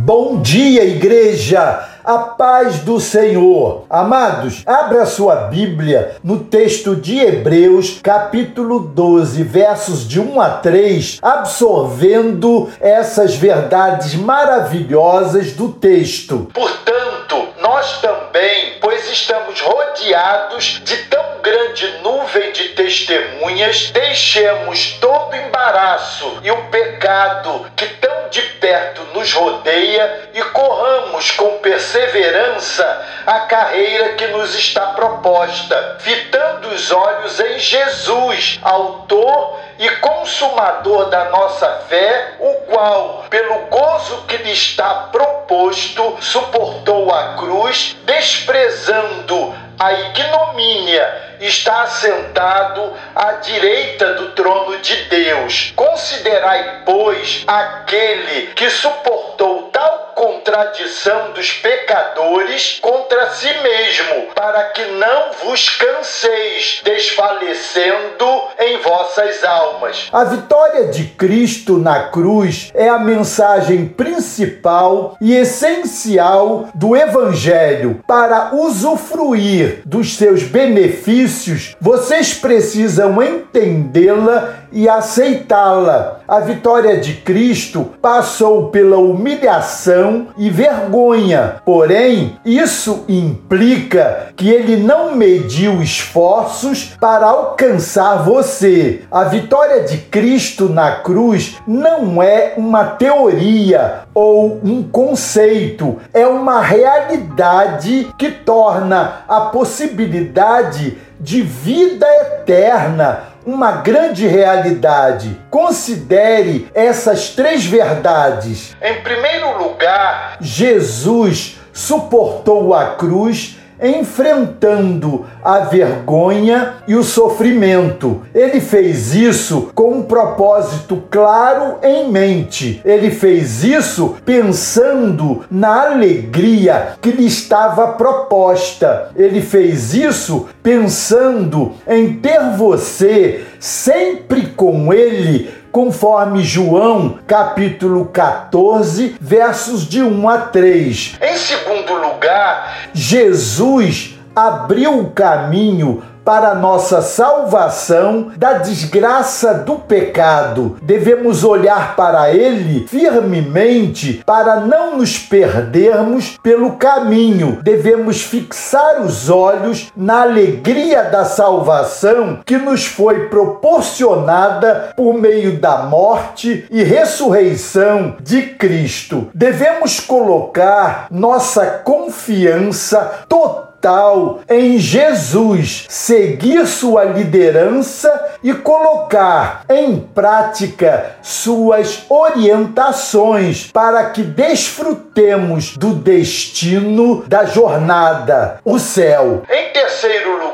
Bom dia, igreja! A paz do Senhor. Amados, abra sua Bíblia no texto de Hebreus, capítulo 12, versos de 1 a 3, absorvendo essas verdades maravilhosas do texto. Portanto, nós também, pois estamos rodeados de tão testemunhas, deixemos todo embaraço e o pecado que tão de perto nos rodeia e corramos com perseverança a carreira que nos está proposta, fitando os olhos em Jesus, autor e consumador da nossa fé, o qual, pelo gozo que lhe está proposto, suportou a cruz, desprezando a ignomínia está assentado à direita do trono de Deus. Considerai, pois, aquele que suportou tal contradição dos pecadores contra si mesmo, para que não vos canseis, desfalecendo em vossas almas. A vitória de Cristo na cruz é a mensagem principal e essencial do Evangelho. Para usufruir dos seus benefícios, vocês precisam entendê-la e aceitá-la. A vitória de Cristo passou pela humilhação e vergonha, porém, isso implica que ele não mediu esforços para alcançar você. A vitória de Cristo na cruz não é uma teoria ou um conceito, é uma realidade que torna a possibilidade de vida eterna uma grande realidade. Considere essas três verdades. Em primeiro lugar, Jesus suportou a cruz enfrentando a vergonha e o sofrimento. Ele fez isso com um propósito claro em mente. Ele fez isso pensando na alegria que lhe estava proposta. Ele fez isso pensando em ter você sempre com ele conforme João, capítulo 14, versos de 1 a 3. Em segundo lugar, Jesus abriu o caminho para nossa salvação da desgraça do pecado. Devemos olhar para ele firmemente para não nos perdermos pelo caminho. Devemos fixar os olhos na alegria da salvação que nos foi proporcionada por meio da morte e ressurreição de Cristo. Devemos colocar nossa confiança total total em Jesus, seguir sua liderança e colocar em prática suas orientações para que desfrutemos do destino da jornada, o céu. Em terceiro lugar,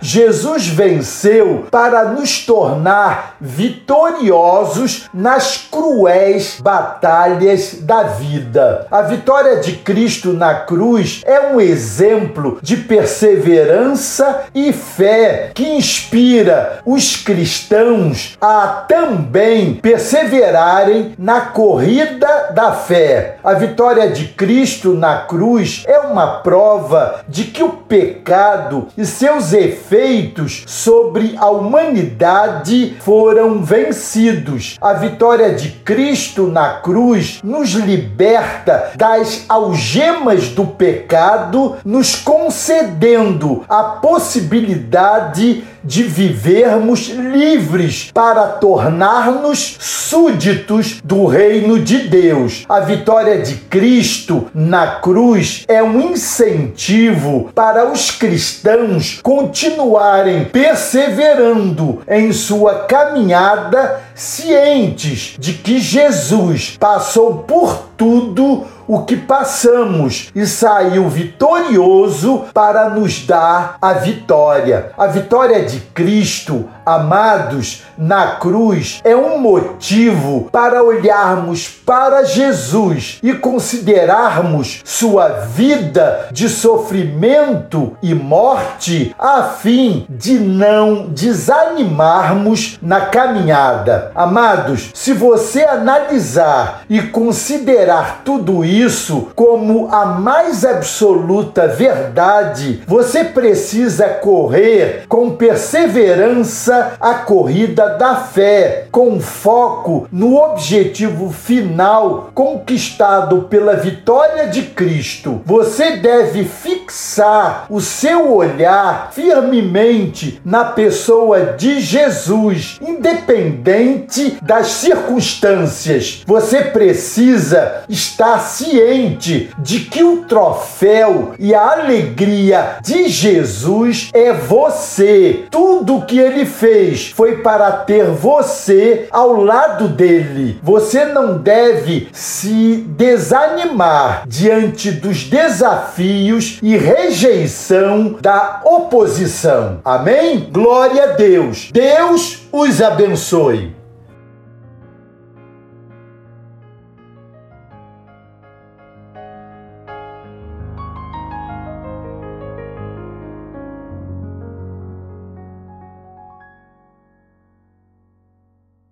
Jesus venceu para nos tornar vitoriosos nas cruéis batalhas da vida. A vitória de Cristo na cruz é um exemplo de perseverança e fé que inspira os cristãos a também perseverarem na corrida da fé. A vitória de Cristo na cruz é uma prova de que o pecado e seus efeitos sobre a humanidade foram vencidos. A vitória de Cristo na cruz nos liberta das algemas do pecado, nos concedendo a possibilidade de vivermos livres para tornar-nos súditos do reino de Deus. A vitória de Cristo na cruz é um incentivo para os cristãos continuarem perseverando em sua caminhada, cientes de que Jesus passou por tudo o que passamos e saiu vitorioso para nos dar a vitória. A vitória de Cristo Amados, na cruz é um motivo para olharmos para Jesus e considerarmos sua vida de sofrimento e morte, a fim de não desanimarmos na caminhada. Amados, se você analisar e considerar tudo isso como a mais absoluta verdade, você precisa correr com perseverança a corrida da fé, com foco no objetivo final conquistado pela vitória de Cristo. Você deve fixar o seu olhar firmemente na pessoa de Jesus, independente das circunstâncias. Você precisa estar ciente de que o troféu e a alegria de Jesus é você. Tudo o que ele fez foi para ter você ao lado dele. Você não deve se desanimar diante dos desafios e rejeição da oposição. Amém? Glória a Deus. Deus os abençoe.